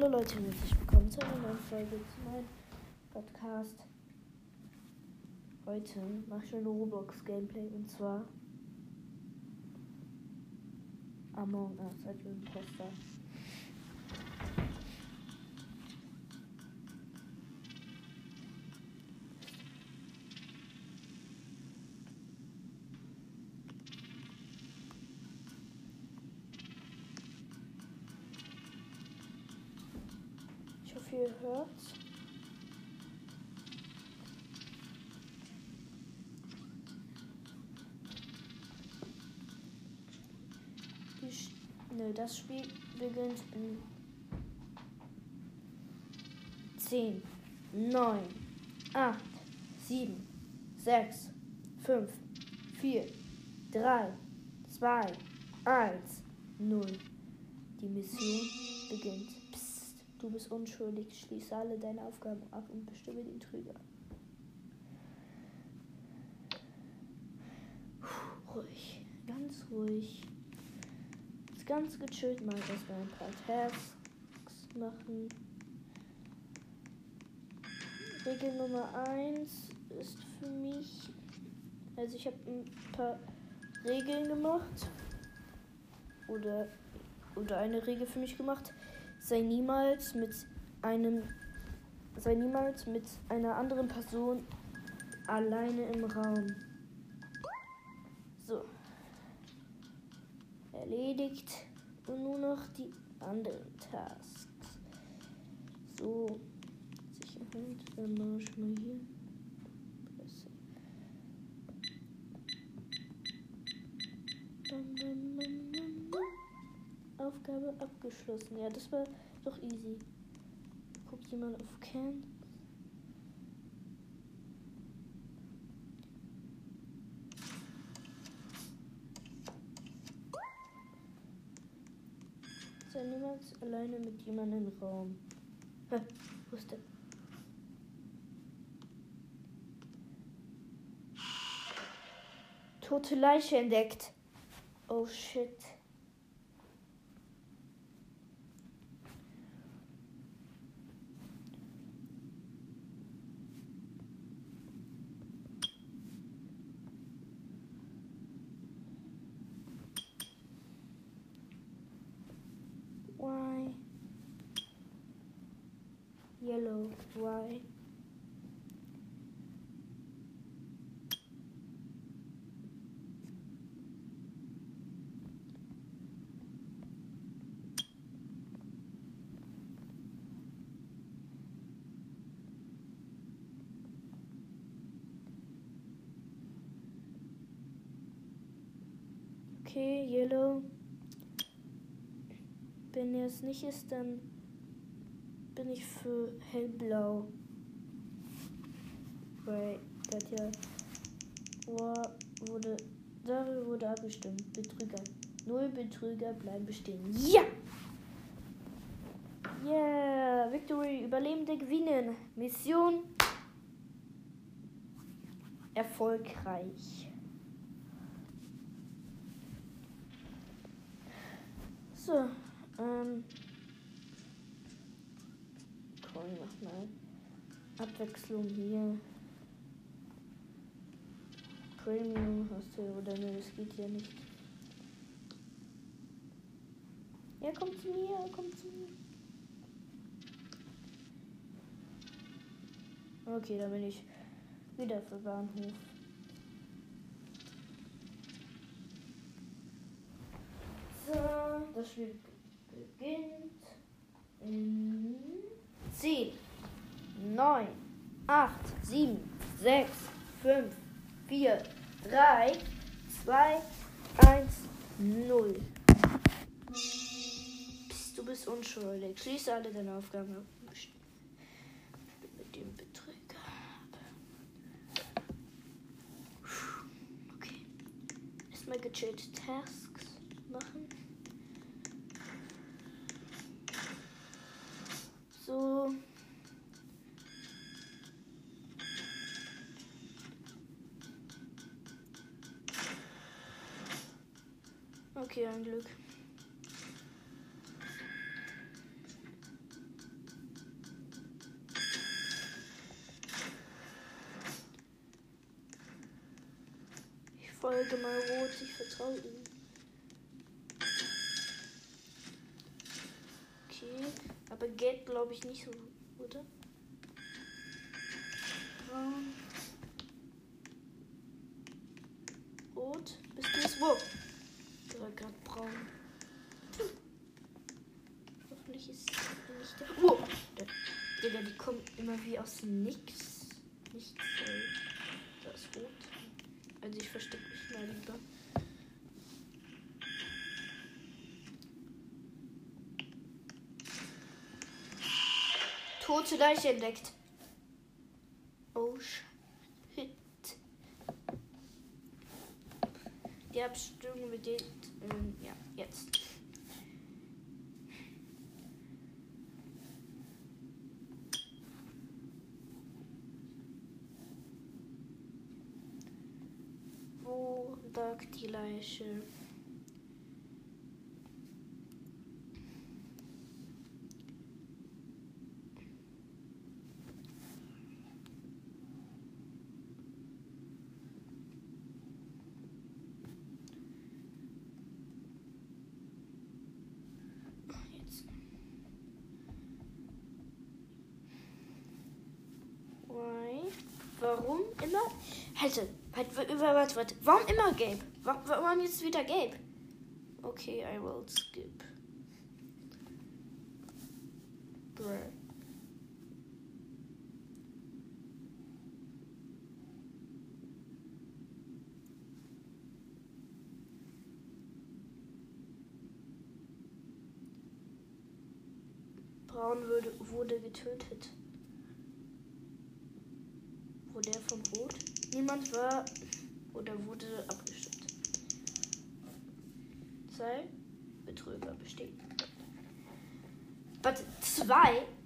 Hallo Leute, herzlich willkommen zu einer neuen Folge zu meinem Podcast. Heute mache ich ein Roblox Gameplay und zwar Among Us als Imposter. Sch- Nö, das Spiel beginnt in 10, 9, 8, 7, 6, 5, 4, 3, 2, 1, 0. Die Mission beginnt. Du bist unschuldig. Schließe alle deine Aufgaben ab und bestimme den Trüger. Puh, Ruhig, ganz ruhig. Jetzt ganz gechillt mal erstmal ein paar Tasks machen. Regel Nummer 1 ist für mich. Also ich habe ein paar Regeln gemacht. Oder, oder eine Regel für mich gemacht. Sei niemals mit einem. Sei niemals mit einer anderen Person alleine im Raum. So. Erledigt. Und nur noch die anderen Tasks. So. Sicherheit. Dann mache ich mal hier. Presse. Bam, bam, bam, bam, bam. Aufgabe abgeschlossen. Ja, das war doch easy. Guckt jemand auf Can? Sei niemals alleine mit jemandem im Raum. Hä, wo ist der? Tote Leiche entdeckt. Oh shit. Why? Yellow, why? Okay, Yellow. Wenn er es nicht ist, dann bin ich für hellblau. Weil das ja war, wurde, darüber wurde abgestimmt. Betrüger. Null Betrüger bleiben bestehen. Ja! Yeah! Victory! Überlebende gewinnen. Mission erfolgreich. So, ähm. Komm, mach mal. Abwechslung hier. Premium hast du oder ne, das geht ja nicht. Ja, komm zu mir, komm zu mir. Okay, da bin ich wieder für Bahnhof. So, das Spiel beginnt in 10, 9, 8, 7, 6, 5, 4, 3, 2, 1, 0. Psst, du bist unschuldig. Schließe alle deine Aufgaben ab. Mit dem Betrüger. Okay. Erstmal gechillt Tasks machen. so. Okay, ein Glück. Ich folge mal Rot, ich vertraue ihm. Glaube ich nicht so, oder? Braun. Rot. Bist du es? Wo? Der war gerade braun. Hm. Hoffentlich ist er nicht der. Wo? Digga, die kommen immer wie aus Nix. Nicht voll. Da ist rot. Also ich verstecke mich mal lieber. Tote Leiche entdeckt. Oh shit. Die Abstimmung beginnt. Ähm, ja, jetzt. Wo lag die Leiche? Jetzt. Why? Warum immer? Halt, halt, warte, warte, warte. Warum immer gelb? Warum, warum jetzt wieder gelb? Okay, I will skip. Bruh. Braun würde, wurde getötet. Wurde er von Rot? Niemand war oder wurde abgestimmt. Zwei Betrüger bestehen. Warte, zwei. Zwei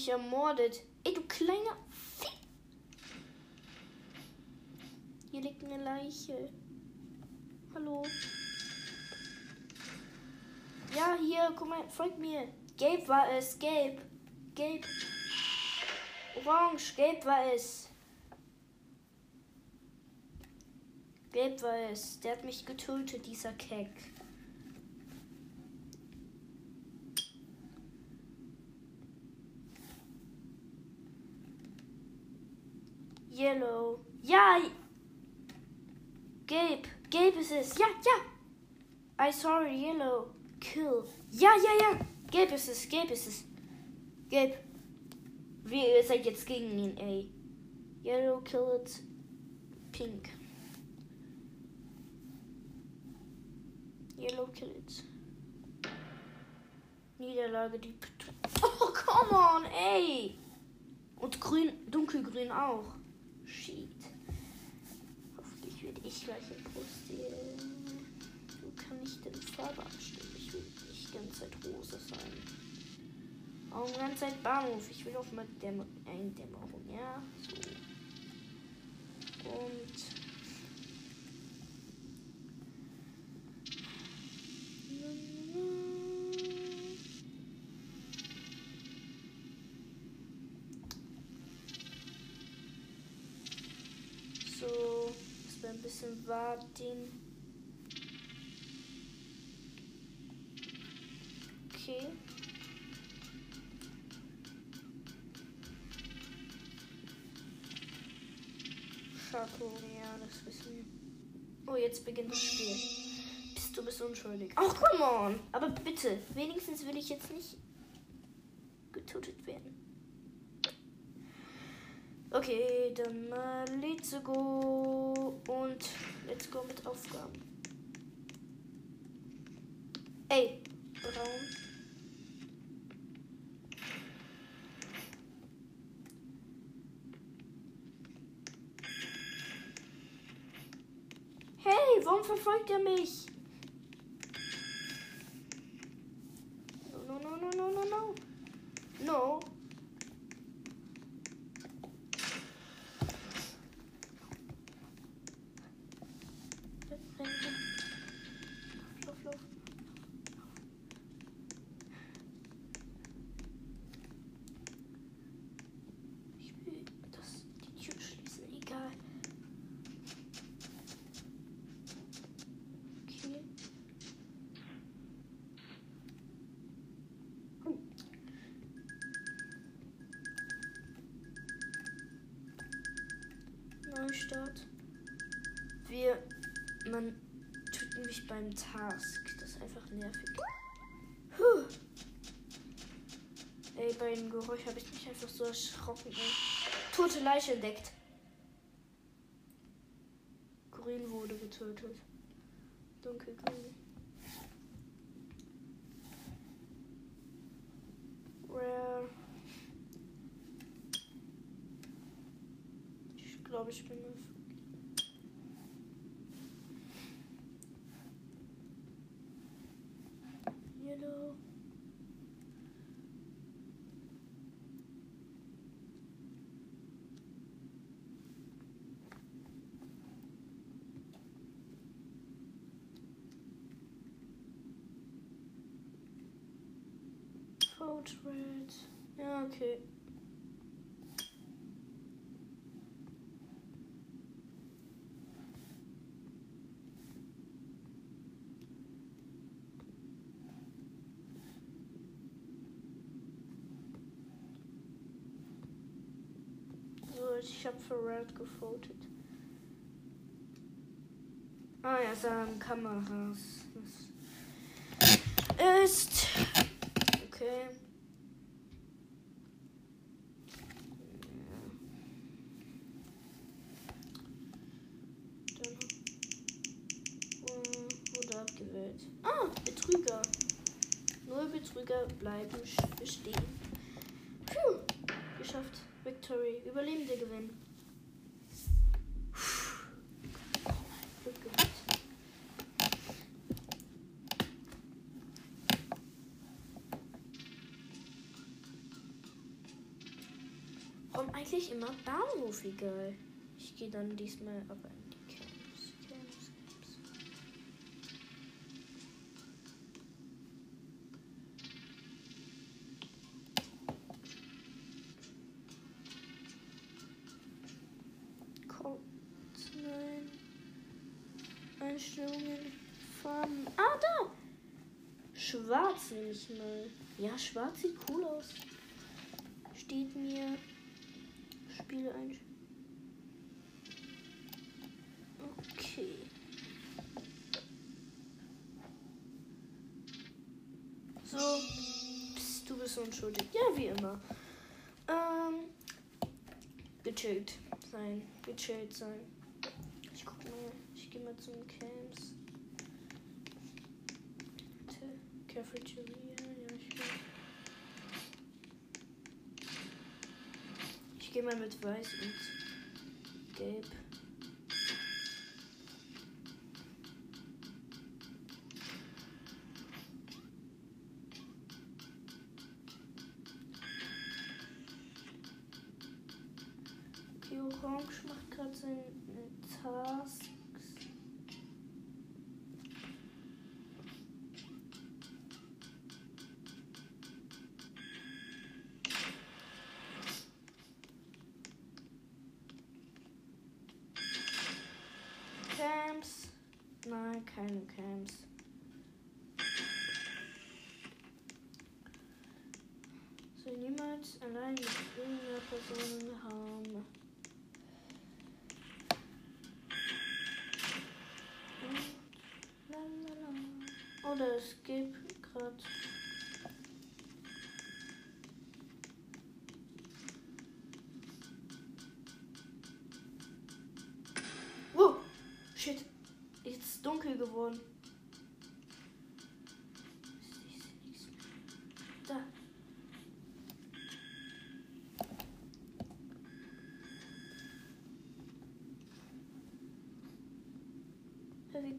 mich ermordet. Ey, du kleiner. Hier liegt eine Leiche. Hallo. Ja, hier, guck mal, folgt mir. Gabe war es, Gabe. Gabe. Orange, Gabe war es. Gabe war es. Der hat mich getötet, dieser Keck. Yellow. Ja. Gabe. Gabe ist es. Ja, ja. I sorry, Yellow. Kill. Ja, ja, ja. Gabe ist es. Gabe ist es. Gabe. Wir ihr seid jetzt gegen ihn, ey. Yellow killed Pink. Yellow killed. Niederlage, die. Oh, come on, ey! Und grün, dunkelgrün auch. Shit. Hoffentlich werde ich gleich postieren. Du kann nicht in Farbe abstimmen. Ich will nicht die ganze Zeit rosa sein. Auch die ganze Zeit Bahnhof. Ich will auf mal Dämmer Eindämmerung, ja? So. Und. So, dass wir ein bisschen warten. Schako, ja, das wissen wir. Oh, jetzt beginnt das Spiel. Bist du bist unschuldig. Ach, come on! Aber bitte, wenigstens will ich jetzt nicht getötet werden. Okay, dann mal let's go und let's go mit Aufgaben. Ey, Braun. Warum verfolgt er mich? No, no, no, no, no, no. No. Lauf, lauf. Ich will das, die Tür schließen, egal. Okay. Neustart. Wir. Man tut mich beim Task. Das ist einfach nervig. Puh. Ey, bei dem Geräusch habe ich mich einfach so erschrocken. Ey. Tote Leiche entdeckt. Grün wurde getötet. Dunkelgrün. Rare. Ich glaube, ich bin eine Yellow. Vote red. Ja, okay. So, ich habe für Red gevotet. Ah ja, sagen Kameras. Das ist. Okay. Dann äh, wurde abgewählt. Ah, Betrüger. Nur Betrüger bleiben sch- bestehen. Puh, geschafft. Victory. Überlebende gewinnen. Warum eigentlich immer Bahnhof egal? Ich gehe dann diesmal aber ich mal. Ja, schwarz sieht cool aus. Steht mir. Spiele ein. Okay. So. Psst, du bist unschuldig. Ja, wie immer. Ähm. Gechillt sein. Gechillt sein. Ich guck mal. Ich gehe mal zum Camps. Bitte. Cafeteria. Ja, ich will. Ich gehe mal mit weiß und gelb. Niemals allein mit irgendeiner Person haben. Oder es gibt gerade. Wow, shit. Jetzt dunkel geworden.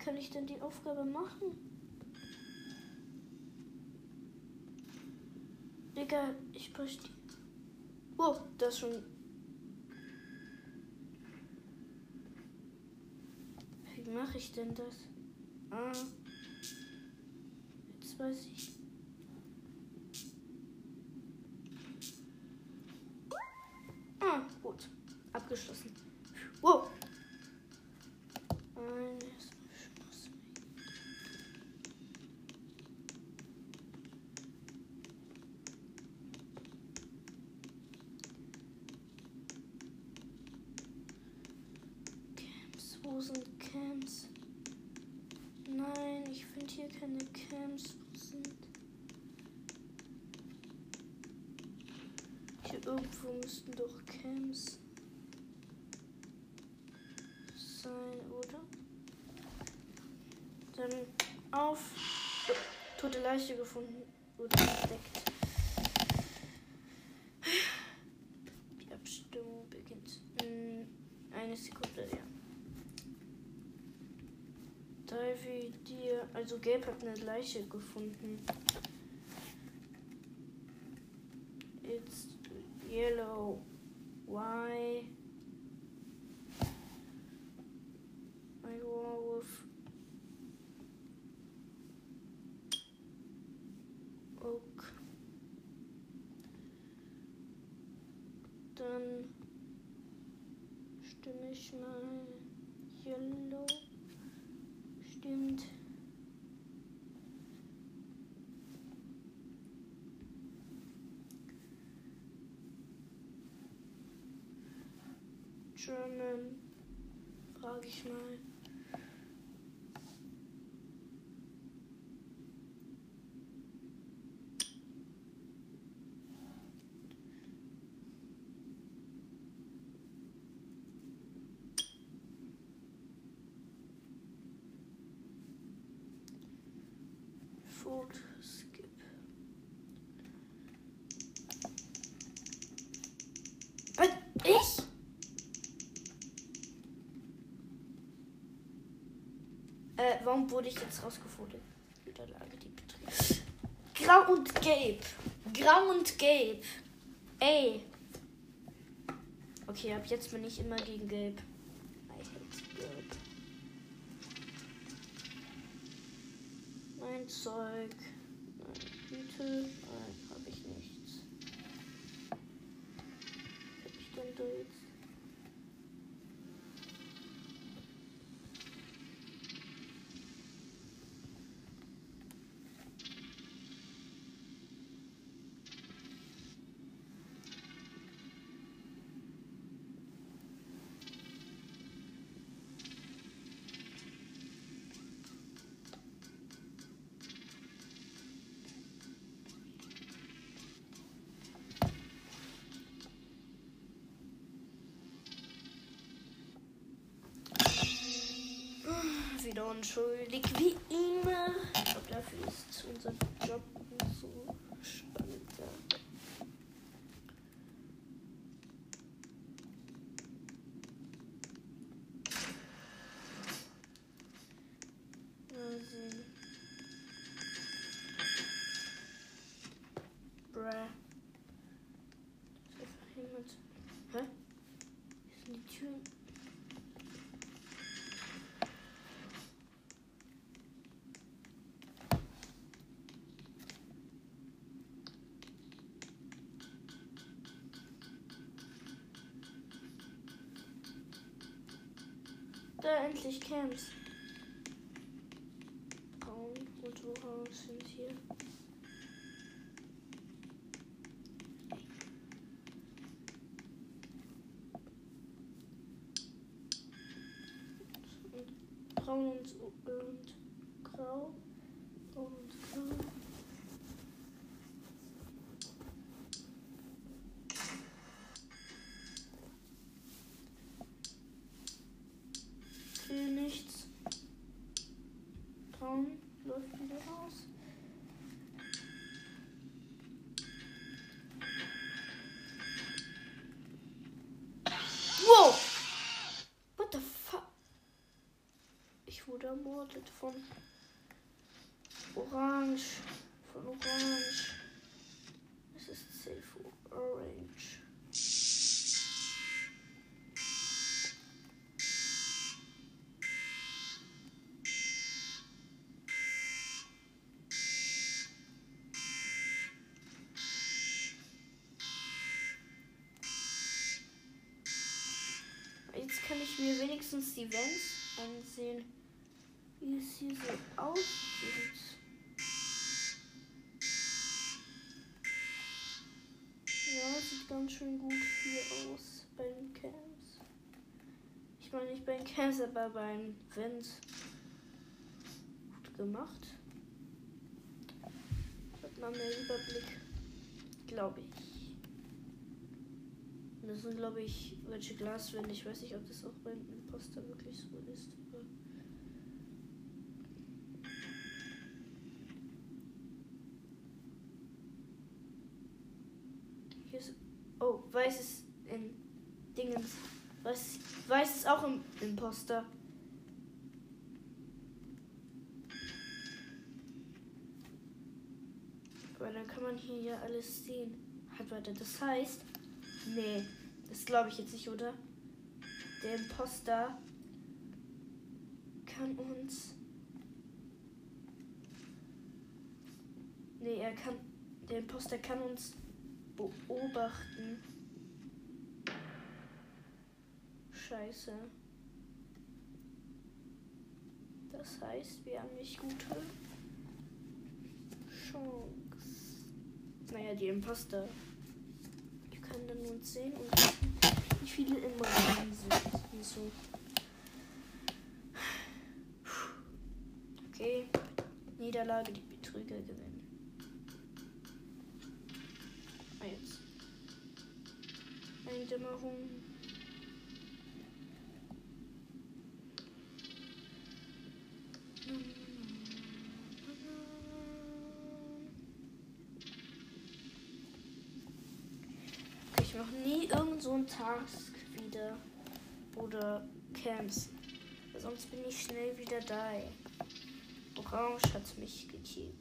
Kann ich denn die Aufgabe machen? Digga, ich die. Oh, das schon. Wie mache ich denn das? Ah. Jetzt weiß ich. Ah, gut. Abgeschlossen. Wow. Eines Schmuss. Camps, wo sind Camps? Nein, ich finde hier keine Camps. Wo sind. Hier irgendwo müssten doch Camps sein, oder? Dann auf. Tote Leiche gefunden. Oder entdeckt. Die Abstimmung beginnt. in Eine Sekunde, ja. Davy, dir. Also Gelb hat eine Leiche gefunden. It's yellow. Why? I wolf. Oak. Dann stimme ich mal Yellow. Stimmt. German. Frage ich mal. Food skip. Was? Ich? Äh, warum wurde ich jetzt Betrieb. Grau und Gelb. Grau und Gelb. Ey. Okay, ab jetzt bin ich immer gegen Gelb. I hate Gelb. Mein Zeug. Meine Hüte. Nein, habe ich nichts. Hab ich denn da jetzt? Wieder unschuldig wie immer. Ich glaube, dafür ist unser Job nicht so spannend. Ja. Mal sehen. Bruh. Ist einfach jemand. Hä? Hier sind die Türen. Da endlich Camps. Braun und Orange sind hier. Braun und, und Grau. Braun und Grau. Hier nichts. Braun läuft wieder raus. Wow! What the fuck? Ich wurde ermordet von Orange. Von Orange. Es ist safe Orange. Jetzt kann ich mir wenigstens die Vents ansehen, hier so aussieht. Ja, sieht ganz schön gut hier aus bei den Camps. Ich meine nicht bei den Camps, aber bei den Vents. Gut gemacht. Hat man mehr Überblick, glaube ich. Das sind, glaube ich, welche Glaswände. Ich weiß nicht, ob das auch beim Imposter wirklich so ist. Aber Hier ist. Oh, weiß ist in Dingens. Weiß, weiß ist auch im Imposter. Aber dann kann man hier ja alles sehen. Hat weiter. Das heißt. Nee, das glaube ich jetzt nicht, oder? Der Imposter kann uns. Nee, er kann. Der Imposter kann uns beobachten. Scheiße. Das heißt, wir haben nicht gute Chance. Naja, die Imposter die können dann uns sehen und wie viele im Raum sind. So. Okay. Niederlage, die Betrüger gewinnen. Ah, jetzt. Eindämmerung. Ich mache nie irgend so einen Task wieder. Oder Camps. Sonst bin ich schnell wieder da. Orange hat mich gekillt.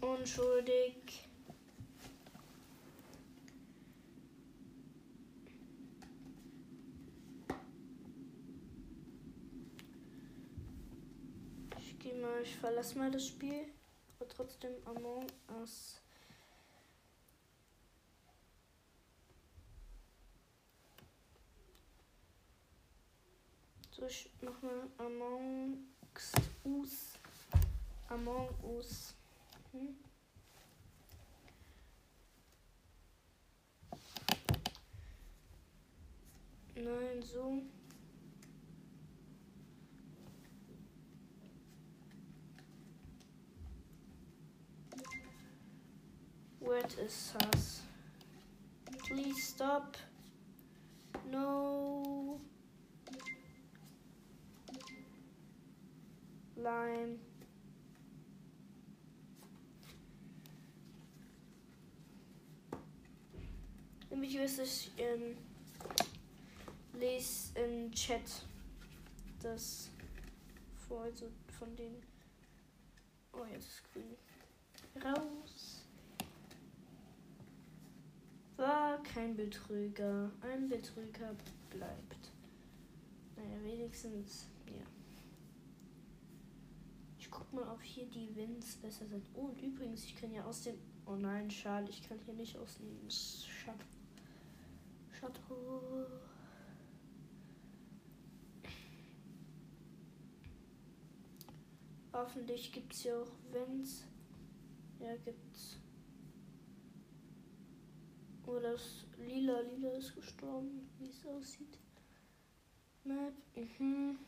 Unschuldig. Ich gehe mal, ich verlasse mal das Spiel. Aber trotzdem Among Us. So, ich mach mal Among Us. Among Us. Hm? Nein, so. What is sus? Please stop. No. Lime. Nämlich ist es ähm, les im Chat das vor, also von den. Oh, jetzt ist grün. Raus. War kein Betrüger. Ein Betrüger bleibt. Naja, wenigstens, ja. Ich guck mal, ob hier die Wins besser sind. Oh, und übrigens, ich kann ja aus dem. Oh nein, schade, ich kann hier nicht aus dem Chateau. Chateau. Hoffentlich gibt es ja auch Wins. Ja, gibt's. Oh, das lila, lila ist gestorben, wie es aussieht. Map, mhm.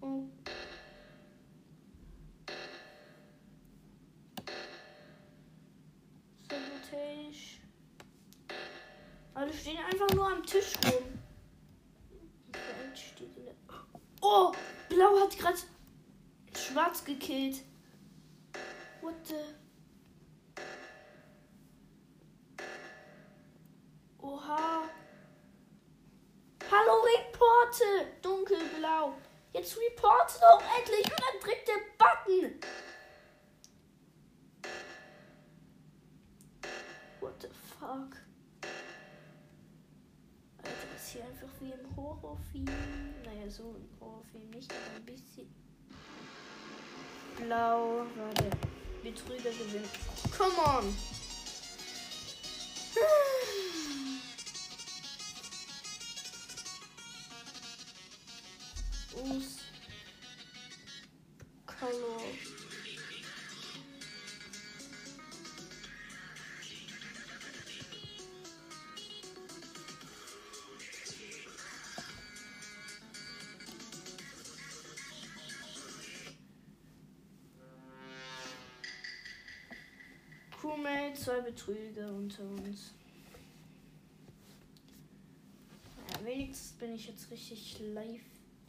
Oh. Sabotage. Alle stehen einfach nur am Tisch rum. Oh, Blau hat gerade Schwarz gekillt. Warte. Oha. Hallo, reporte! Dunkelblau. Jetzt reporte doch endlich und dann drückt der Button. What the fuck? Alter, ist hier einfach wie im Horrorfilm. Naja, so im Horrorfilm nicht, aber ein bisschen. Blau war Betrüger gewinnt. Come on! Crewmate, zwei Betrüger unter uns. Ja, wenigstens bin ich jetzt richtig live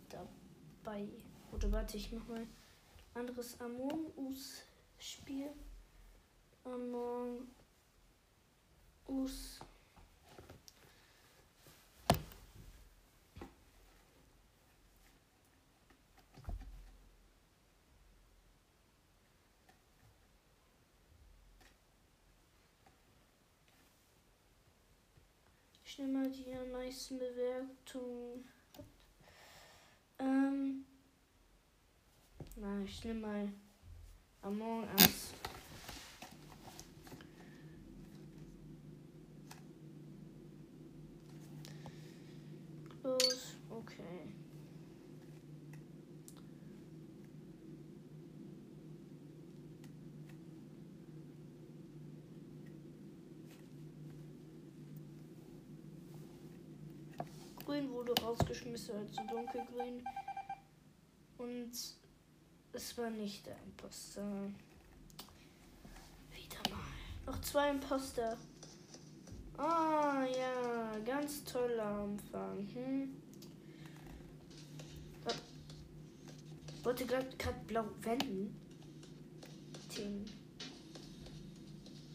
dabei. Oder warte, ich mach mal anderes Among Us Spiel. Among Us. Nehme mal die am meisten Bewertungen. Ähm. Na, ich nehme mal Among Us. Los, okay. Grün wurde rausgeschmissen, also dunkelgrün. Und es war nicht der Imposter. Wieder mal. Noch zwei Imposter. Ah ja, ganz toller Anfang. Hm. Wollte gerade blau wenden. Den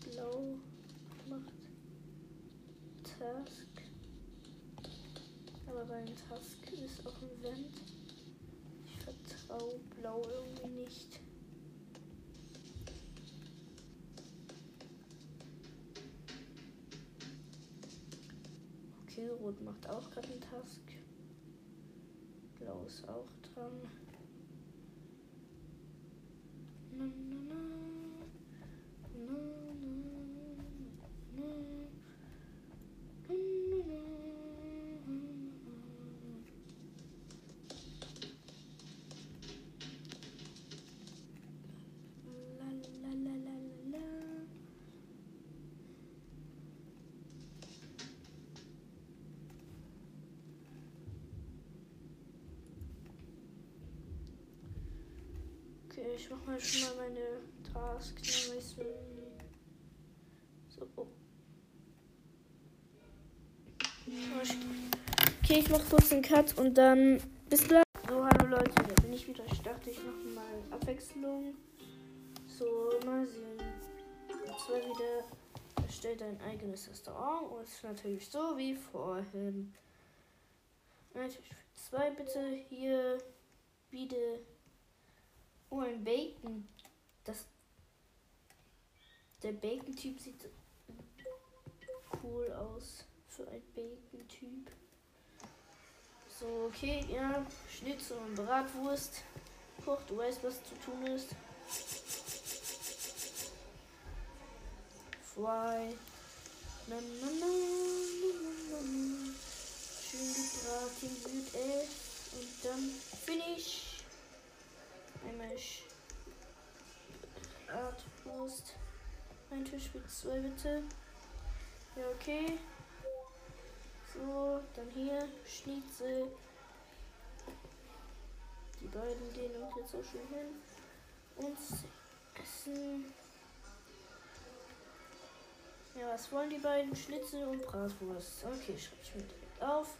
blau macht Task. Beim Task ist auch ein Vent. Ich vertraue blau irgendwie nicht. Okay, rot macht auch gerade einen Task. Blau ist auch dran. Na, na, na. Na, na, na. Na, na, na. La, la, la, la, la, la. Okay, ich mach mal schon mal meine Task. So, oh. Okay, ich mach kurz einen Cut und dann bis gleich. So, hallo Leute, da bin ich wieder. Ich dachte, ich mache mal Abwechslung. So, mal sehen. Und zwar wieder erstellt dein eigenes Restaurant und es ist natürlich so wie vorhin. Natürlich für zwei bitte hier wieder. Oh, ein Bacon. Das. Der Bacon-Typ sieht cool aus für ein Bacon-Typ. So, okay, ja. Schnitzel und Bratwurst. Koch, du weißt, was zu tun ist. Fry. Na, na, na, na, na, na. Schön gebraten wird es. Und dann Finish. Einmal Bratwurst. Ein Tisch mit zwei bitte. Ja, okay. So, dann hier Schnitzel. Die beiden gehen auch jetzt auch schon hin. Und essen. Ja, was wollen die beiden? Schnitzel und Bratwurst. Okay, schreibe ich mir direkt auf.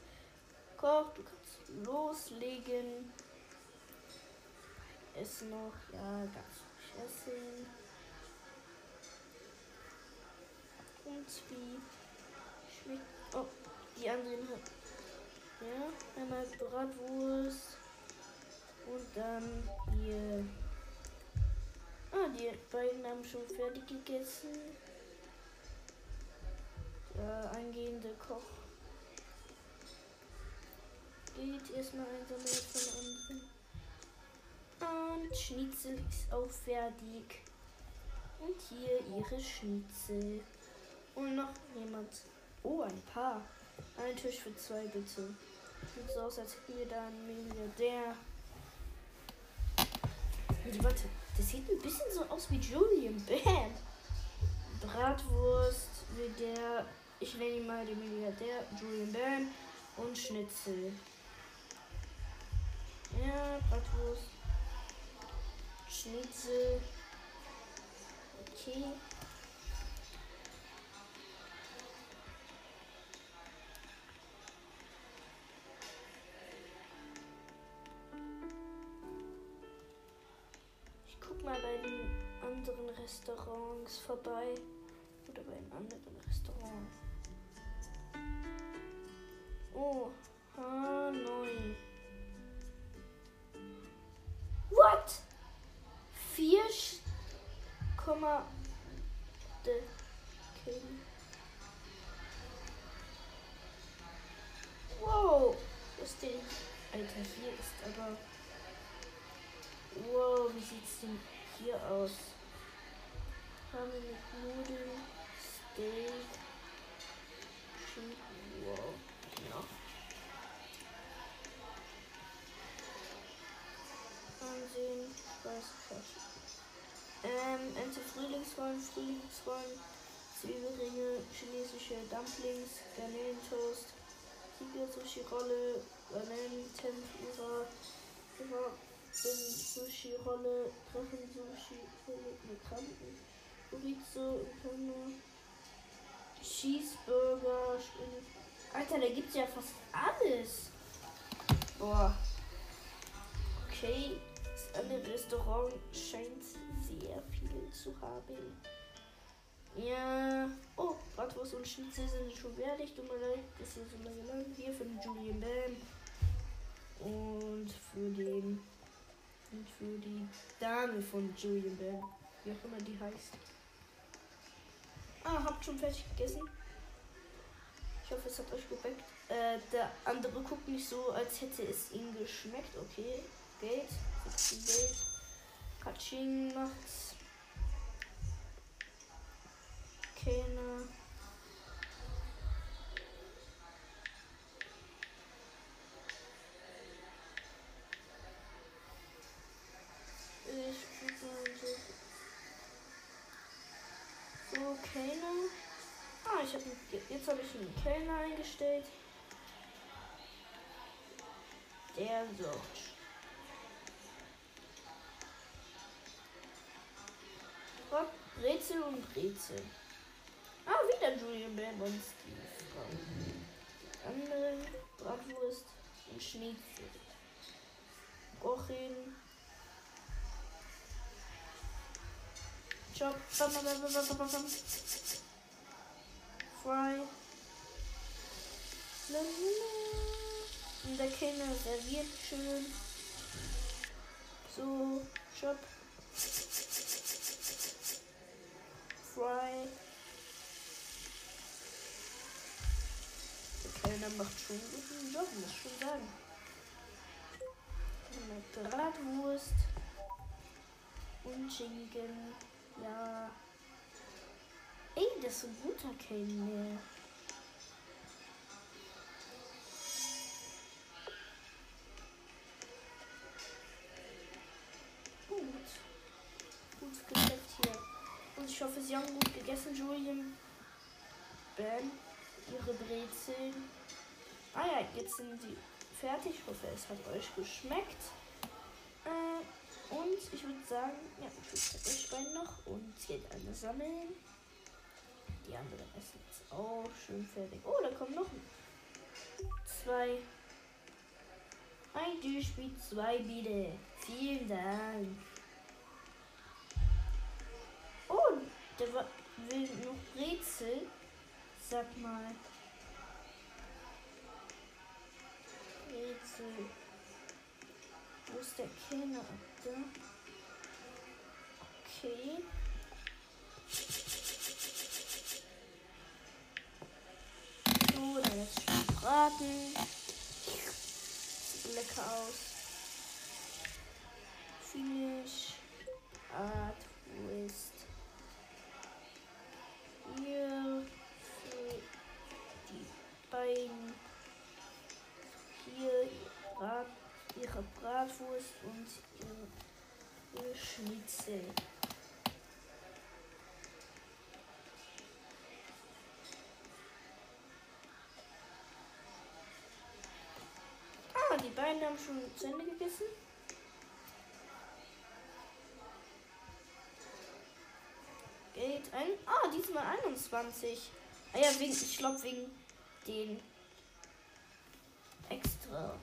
Koch, du kannst loslegen. Essen noch. Ja, ganz essen. Und wie schmeckt. Oh, die anderen Ja, einmal Bratwurst. Und dann hier. Ah, die beiden haben schon fertig gegessen. Der eingehende Koch geht erstmal einsammeln von anderen. Und Schnitzel ist auch fertig. Und hier ihre Schnitzel. Und noch jemand. Oh, ein Paar. Ein Tisch für zwei, bitte. Sieht so aus, als hätten wir da einen Milliardär. Warte, das sieht ein bisschen so aus wie Julian Bam. Bratwurst, wie der, ich nenne ihn mal den Milliardär, Julian Bam und Schnitzel. Ja, Bratwurst. Schnitzel. Okay. Ich guck mal bei den anderen Restaurants vorbei. Oder bei den anderen Restaurants. Oh, Hanoi. Komma. de- Okay. Wow. Was denn? Alter, hier ist aber. Wow, wie sieht's denn hier aus? Haben wir mit Nudeln, Steak, Schinken, wow. Ja. Ansehen, Weißfleisch. Ähm, Ente Frühlingsrollen, Frühlingsrollen, Zwiebelringe, chinesische Dumplings, Garnelentoast, Tiger Sushi Rolle, Garnelentempura, Sushi Rolle, Drachen Sushi Rolle mit Kranken, Chorizo, Pfanne, Cheeseburger, Spinne. Alter, da gibt's ja fast alles. Boah. Okay, das andere Restaurant scheint sehr viel zu haben. Ja. Oh, Bratwurst und Schnitzel sind schon fertig. Tut mir leid, dass hier so lange lang. Hier für den Julian Bam. Und für den. Und für die Dame von Julian Bam. Wie auch immer die heißt. Ah, habt schon fertig gegessen. Ich hoffe, es hat euch gebackt. Äh, der andere guckt nicht so, als hätte es ihm geschmeckt. Okay, Geld. 60 Geld. Katsching macht's. Keine. Ich guck mal so. So, keine. Ah, ich habe jetzt habe ich einen Kellner eingestellt. Der sorgt. Brezel und Brezel. Ah, wieder Julian Bam und Steve. Anderen Bratwurst und Schnitzel. Rochin. Chop. Bam, bam, bam, bam, bam, bam. Fry. Und der Kellner serviert schön. So, Chop. Fry. Der Kellner macht schon guten Job, muss ich schon sagen. Eine Bratwurst. Und Schinken. Ja. Ey, das ist ein guter Kellner. Sie haben gut gegessen, Julian. Bam. Ihre Brezeln. Ah ja, jetzt sind sie fertig. Ich hoffe, es hat euch geschmeckt. Äh, und ich würde sagen, ja, ich euch beiden noch und geht eine sammeln. Die anderen essen jetzt auch schön fertig. Oh, da kommen noch zwei. Ein Duschspiel, zwei bitte. Vielen Dank. Oh, der will noch Brezel. Sag mal. Brezel. Wo ist der Kellner? Okay. So, dann jetzt schon braten. Sieht lecker aus. Finish. Art Twist. Hier die beiden. Hier Brat, ihre Bratwurst und ihre, ihre Schnitzel. Ah, die beiden haben schon zu Ende gegessen. Geld ein. Ah, diesmal 21. Ah ja, wegen, ich glaube wegen den extra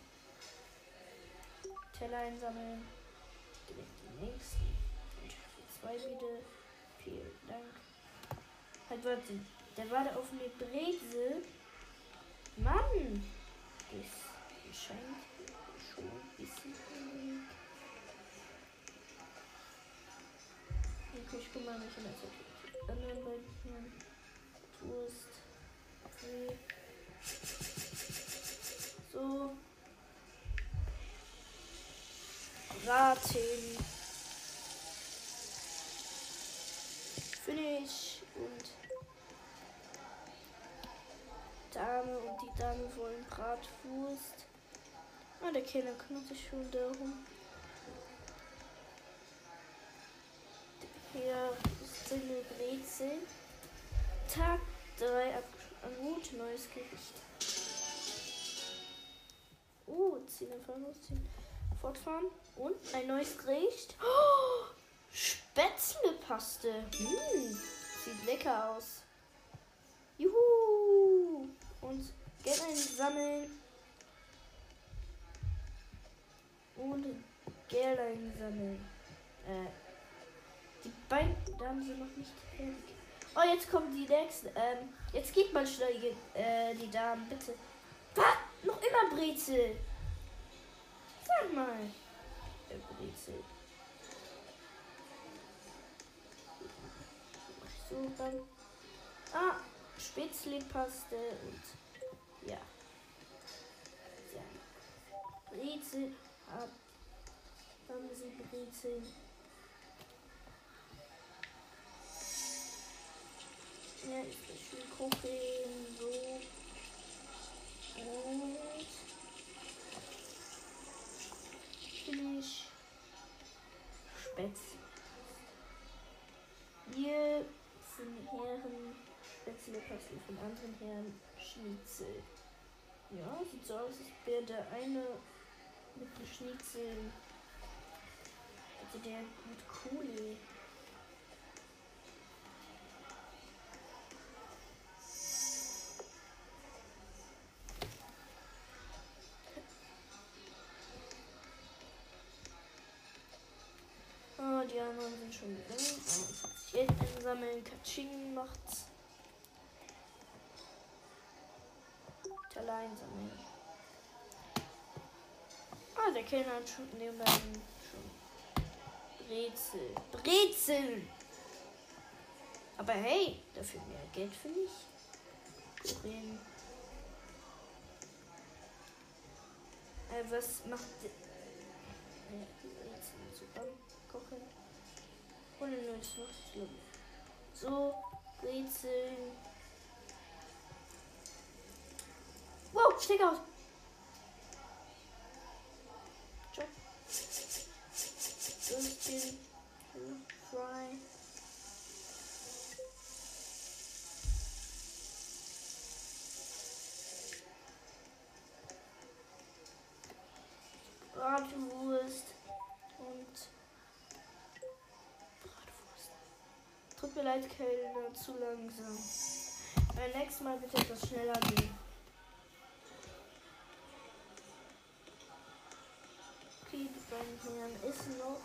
Teller einsammeln. Direkt die nächsten. Und zwei wieder. Vielen Dank. Halt, warte. Der war da auf eine Brezel. Mann! Das scheint schon ein bisschen. Okay, ich guck mal, welche das die anderen hier. Toast. Okay. So. Braten. Finish und Dame und die Dame wollen Bratwurst. Ah, der Kellner kümmert sich schon darum. Hier ist eine Brezel. Tag 3 ab gut, neues Gericht. Oh, ziehen einfach losziehen. Fortfahren. Und ein neues Gericht. Oh, Spätzlepaste. Hm, sieht lecker aus. Juhu. Und Geld einsammeln. Und Geld einsammeln. Äh, die beiden Damen sind noch nicht fertig. Oh, jetzt kommen die nächsten. Ähm, jetzt geht mal schnell, äh, die Damen, bitte. Was? Noch immer Brezel. Sag mal. Der Brezel. So, dann. Ah, Spätzlepaste und. Ja. Sehr. Brezel. Hab, haben sie Brezel. Ja, ich will gucken. So. Und. Finish. Spätz. Hier sind Herren Spätzlepaste von anderen Herren Schnitzel. Ja, sieht so aus, als wäre der eine mit dem Schnitzel. Also der mit Kuli. Die anderen sind schon. Oh, Geld einsammeln, Katsching macht's. Teller einsammeln. Ah, der Kellner hat schon nebenbei schon Brezel. Brezel! Aber hey, dafür mehr Geld für mich. Kuchen. Äh, was macht. Ja, super kochen. Ohne nur ist noch schlimm. So, Brezeln. Wow, steck aus! Job. Würstchen. Fry. zu langsam. Beim nächsten Mal bitte etwas schneller gehen. Okay, die beiden Kindern ist noch.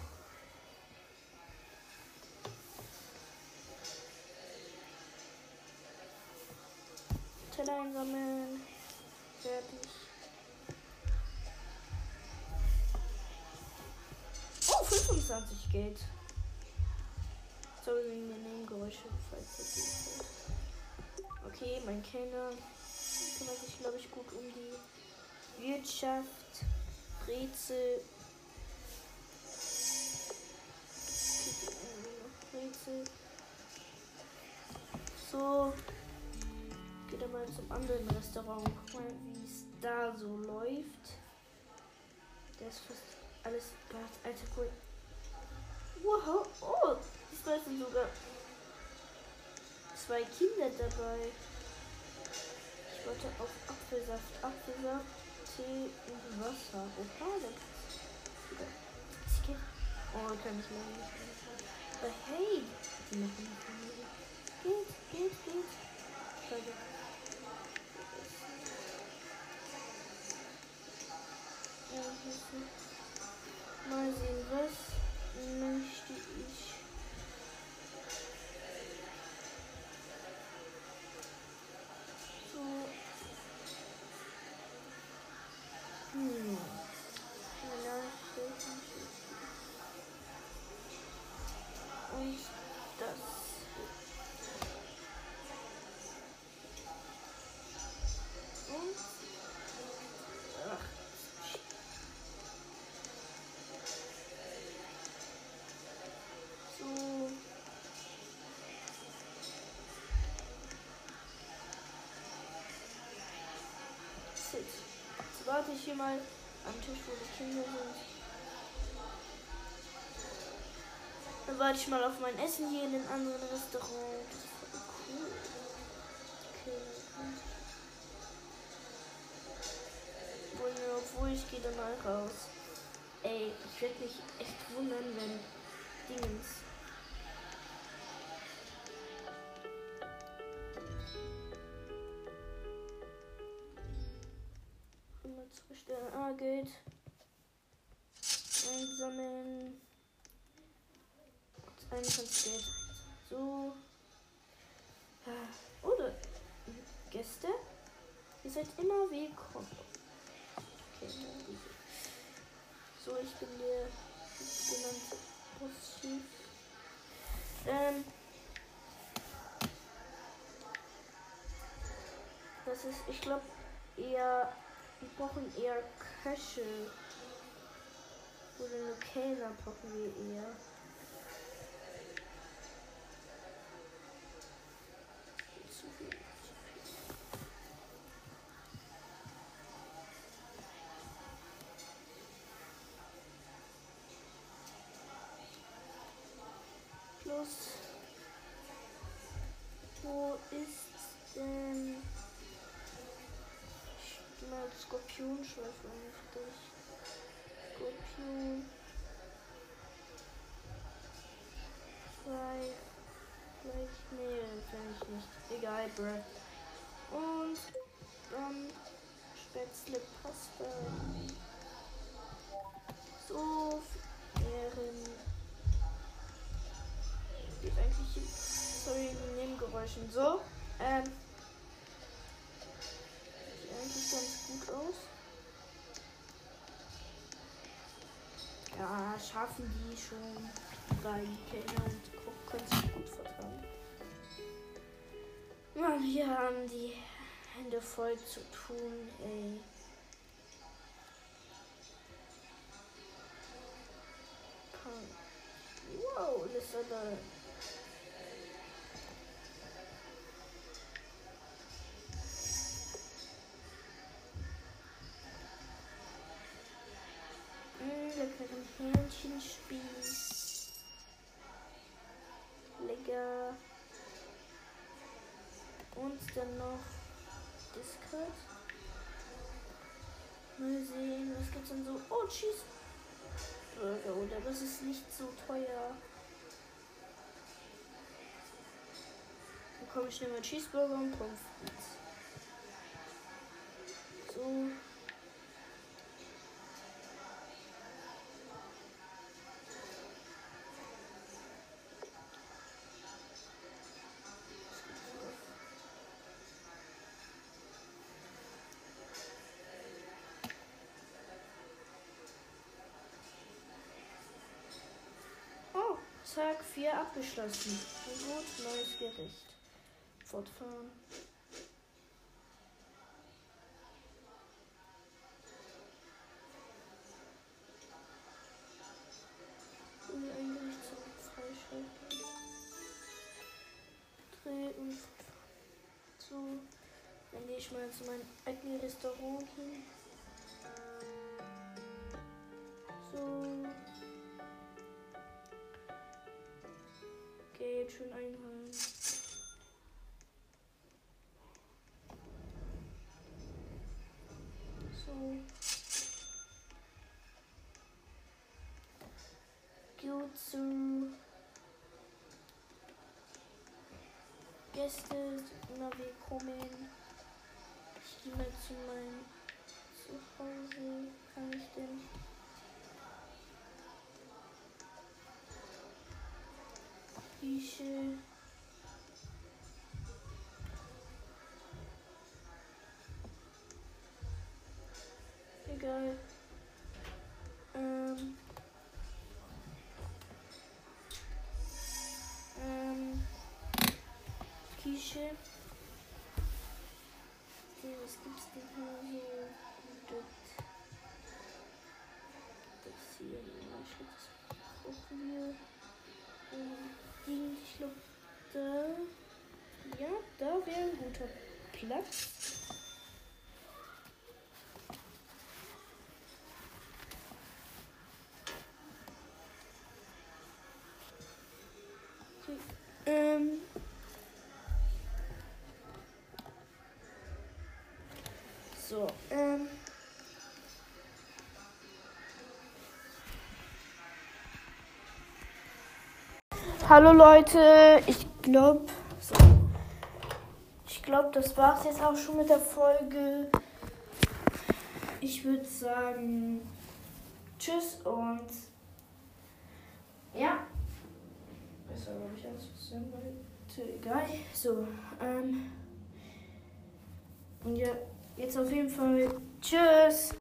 Teller einsammeln. Fertig. Oh, 25 geht. Sorry wegen der Nebengeräusche, falls die hört. Okay, mein Kellner kümmert sich, glaube ich, gut um die Wirtschaft. Rätsel. Rätsel. So. Geht er mal zum anderen Restaurant. Guck mal, wie es da so läuft. Der ist fast alles. Alter, cool. Wow. Oh, diesmal sind sogar zwei Kinder dabei. Ich wollte auf Apfelsaft, Apfelsaft, Tee und Wasser. Opa, das Oh, kann ich leider nicht. Aber hey, die machen nicht Geht, geht, geht. Schade. Mal sehen, was möchte ich warte ich hier mal am Tisch, wo die Kinder sind. Dann warte ich mal auf mein Essen hier in den anderen Restaurant. Das ist voll cool. Okay. Obwohl, obwohl ich gehe dann mal raus. Ey, ich werde mich echt wundern, wenn Dingens 21 Geld. So. Oder Gäste. Ihr seid immer willkommen. Okay, so, ich bin der genannte Boss-Chief. Ähm. Das ist, ich glaube, eher. Wir brauchen eher Köche. Oder Kellner brauchen wir eher. Plus, wo ist denn mal Skorpionschweif für dich. Skorpion. Schweif. Vielleicht. Nee, ich nicht. Egal, bruh. Und dann Spätzle Pasta. So, Ehren. Eigentlich. Sorry, Nebengeräuschen. So, ähm eigentlich ganz gut aus. Ja, schaffen die schon drei Kellner und Koch können sich gut vertragen. Mann, wir haben die Hände voll zu tun, ey. Wow, das ist aber dann noch Discord. Mal sehen, was gibt's denn so? Oh, Cheeseburger, oder? Das ist nicht so teuer. Dann komme ich nehme Cheeseburger und Pommes. So. Zack, 4 abgeschlossen. Gut, neues Gericht. Fortfahren. Ein Gericht Freischalten. Dreh und so. Dann gehe ich mal zu meinem eigenen Restaurant hin. Geld schön einhalten. So. Gut zu Gäste, na willkommen. Ich gehe mal zu meinem Zuhause. Kann Egal. Ähm. Ähm. Küche. Okay, was gibt's denn hier so? Das, das hier. Ich glaube, das brauchen wir. Ähm, ich glaube, da. Ja, da wäre ein guter Platz. Ähm. Hallo Leute, ich glaube, so. ich glaube, das war's jetzt auch schon mit der Folge. Ich würde sagen, tschüss und info. Tschüss.